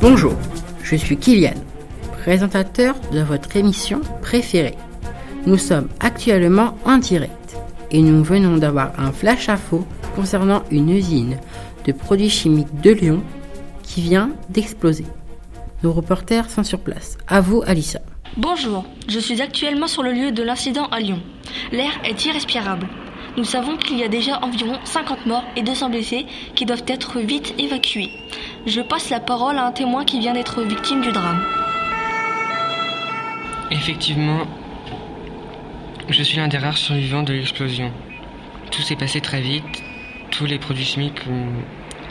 Bonjour, je suis Kylian, présentateur de votre émission préférée. Nous sommes actuellement en direct et nous venons d'avoir un flash info concernant une usine de produits chimiques de Lyon qui vient d'exploser. Nos reporters sont sur place. À vous, Alissa. Bonjour, je suis actuellement sur le lieu de l'incident à Lyon. L'air est irrespirable. Nous savons qu'il y a déjà environ 50 morts et 200 blessés qui doivent être vite évacués. Je passe la parole à un témoin qui vient d'être victime du drame. Effectivement, je suis l'un des rares survivants de l'explosion. Tout s'est passé très vite. Tous les produits chimiques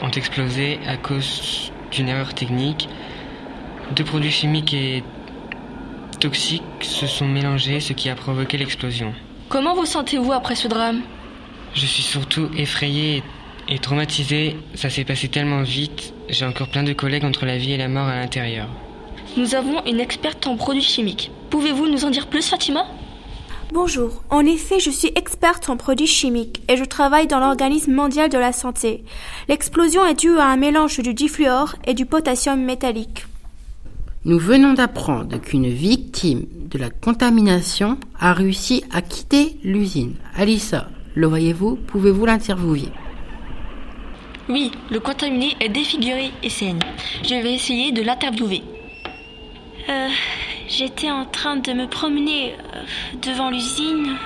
ont explosé à cause d'une erreur technique. Deux produits chimiques et toxiques se sont mélangés, ce qui a provoqué l'explosion. Comment vous sentez-vous après ce drame? Je suis surtout effrayé et traumatisé. Ça s'est passé tellement vite. J'ai encore plein de collègues entre la vie et la mort à l'intérieur. Nous avons une experte en produits chimiques. Pouvez-vous nous en dire plus, Fatima? Bonjour. En effet, je suis experte en produits chimiques et je travaille dans l'Organisme mondial de la santé. L'explosion est due à un mélange du difluor et du potassium métallique. Nous venons d'apprendre qu'une victime de la contamination a réussi à quitter l'usine. Alissa, le voyez-vous? Pouvez-vous l'interviewer? Oui, le contaminé est défiguré et saigne. Je vais essayer de l'interviewer. Euh, J'étais en train de me promener euh, devant l'usine.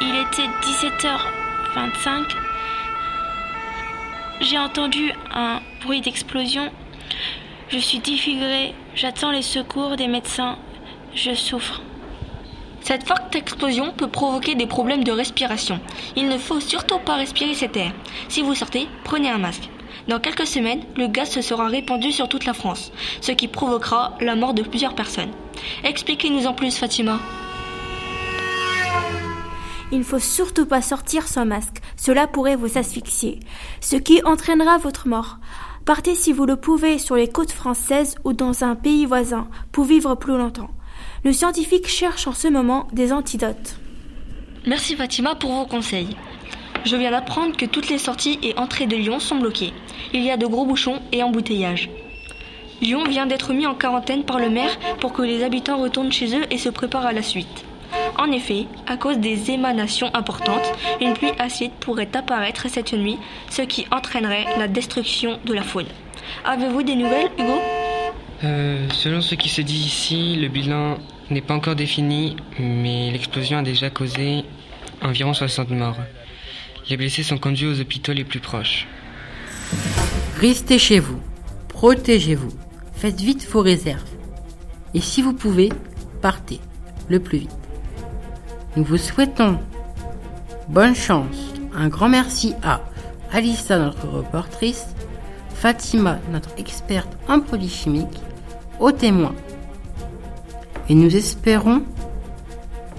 Il était 17h25. J'ai entendu un bruit d'explosion. Je suis défigurée. J'attends les secours des médecins. Je souffre. Cette forte explosion peut provoquer des problèmes de respiration. Il ne faut surtout pas respirer cet air. Si vous sortez, prenez un masque. Dans quelques semaines, le gaz se sera répandu sur toute la France, ce qui provoquera la mort de plusieurs personnes. Expliquez-nous en plus, Fatima. Il ne faut surtout pas sortir sans masque, cela pourrait vous asphyxier, ce qui entraînera votre mort. Partez si vous le pouvez sur les côtes françaises ou dans un pays voisin pour vivre plus longtemps. Le scientifique cherche en ce moment des antidotes. Merci Fatima pour vos conseils. Je viens d'apprendre que toutes les sorties et entrées de Lyon sont bloquées. Il y a de gros bouchons et embouteillages. Lyon vient d'être mis en quarantaine par le maire pour que les habitants retournent chez eux et se préparent à la suite. En effet, à cause des émanations importantes, une pluie acide pourrait apparaître cette nuit, ce qui entraînerait la destruction de la faune. Avez-vous des nouvelles, Hugo? Euh, Selon ce qui se dit ici, le bilan n'est pas encore défini, mais l'explosion a déjà causé environ 60 morts. Les blessés sont conduits aux hôpitaux les plus proches. Restez chez vous, protégez-vous, faites vite vos réserves. Et si vous pouvez, partez le plus vite. Nous vous souhaitons bonne chance. Un grand merci à Alissa, notre reportrice, Fatima, notre experte en produits chimiques, aux témoins. Et nous espérons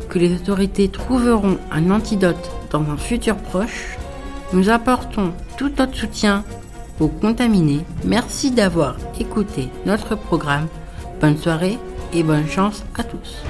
que les autorités trouveront un antidote dans un futur proche. Nous apportons tout notre soutien aux contaminés. Merci d'avoir écouté notre programme. Bonne soirée et bonne chance à tous.